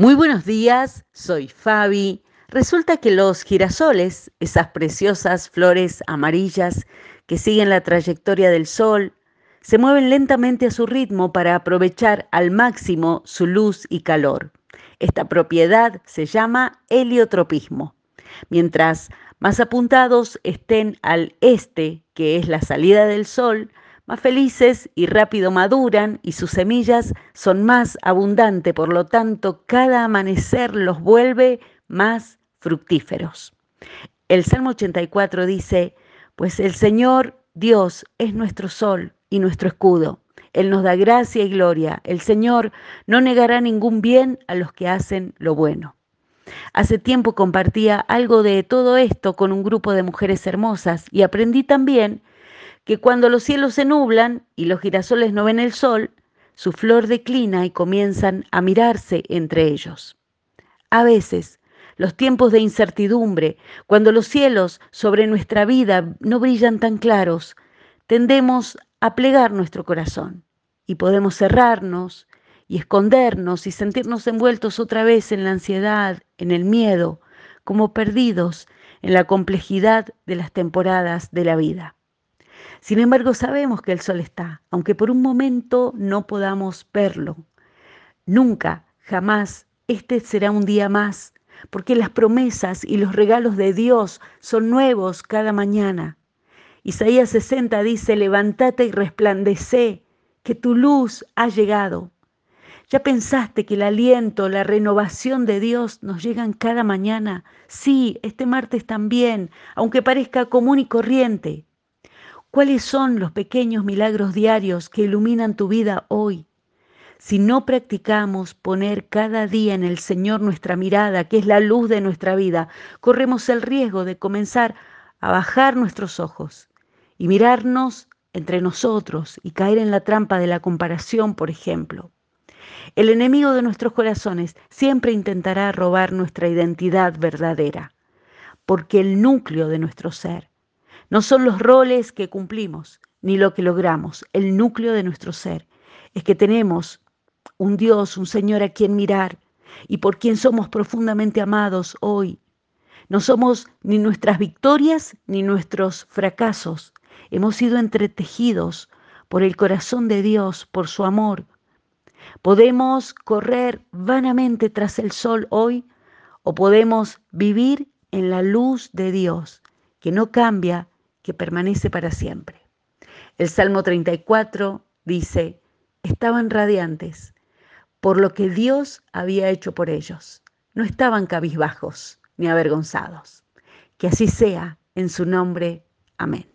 Muy buenos días, soy Fabi. Resulta que los girasoles, esas preciosas flores amarillas que siguen la trayectoria del sol, se mueven lentamente a su ritmo para aprovechar al máximo su luz y calor. Esta propiedad se llama heliotropismo. Mientras más apuntados estén al este, que es la salida del sol, más felices y rápido maduran y sus semillas son más abundantes, por lo tanto cada amanecer los vuelve más fructíferos. El Salmo 84 dice, pues el Señor Dios es nuestro sol y nuestro escudo. Él nos da gracia y gloria. El Señor no negará ningún bien a los que hacen lo bueno. Hace tiempo compartía algo de todo esto con un grupo de mujeres hermosas y aprendí también que cuando los cielos se nublan y los girasoles no ven el sol, su flor declina y comienzan a mirarse entre ellos. A veces, los tiempos de incertidumbre, cuando los cielos sobre nuestra vida no brillan tan claros, tendemos a plegar nuestro corazón y podemos cerrarnos y escondernos y sentirnos envueltos otra vez en la ansiedad, en el miedo, como perdidos en la complejidad de las temporadas de la vida. Sin embargo, sabemos que el sol está, aunque por un momento no podamos verlo. Nunca, jamás, este será un día más, porque las promesas y los regalos de Dios son nuevos cada mañana. Isaías 60 dice, levántate y resplandece, que tu luz ha llegado. ¿Ya pensaste que el aliento, la renovación de Dios nos llegan cada mañana? Sí, este martes también, aunque parezca común y corriente. ¿Cuáles son los pequeños milagros diarios que iluminan tu vida hoy? Si no practicamos poner cada día en el Señor nuestra mirada, que es la luz de nuestra vida, corremos el riesgo de comenzar a bajar nuestros ojos y mirarnos entre nosotros y caer en la trampa de la comparación, por ejemplo. El enemigo de nuestros corazones siempre intentará robar nuestra identidad verdadera, porque el núcleo de nuestro ser no son los roles que cumplimos ni lo que logramos. El núcleo de nuestro ser es que tenemos un Dios, un Señor a quien mirar y por quien somos profundamente amados hoy. No somos ni nuestras victorias ni nuestros fracasos. Hemos sido entretejidos por el corazón de Dios, por su amor. Podemos correr vanamente tras el sol hoy o podemos vivir en la luz de Dios, que no cambia que permanece para siempre. El Salmo 34 dice, estaban radiantes por lo que Dios había hecho por ellos. No estaban cabizbajos ni avergonzados. Que así sea en su nombre. Amén.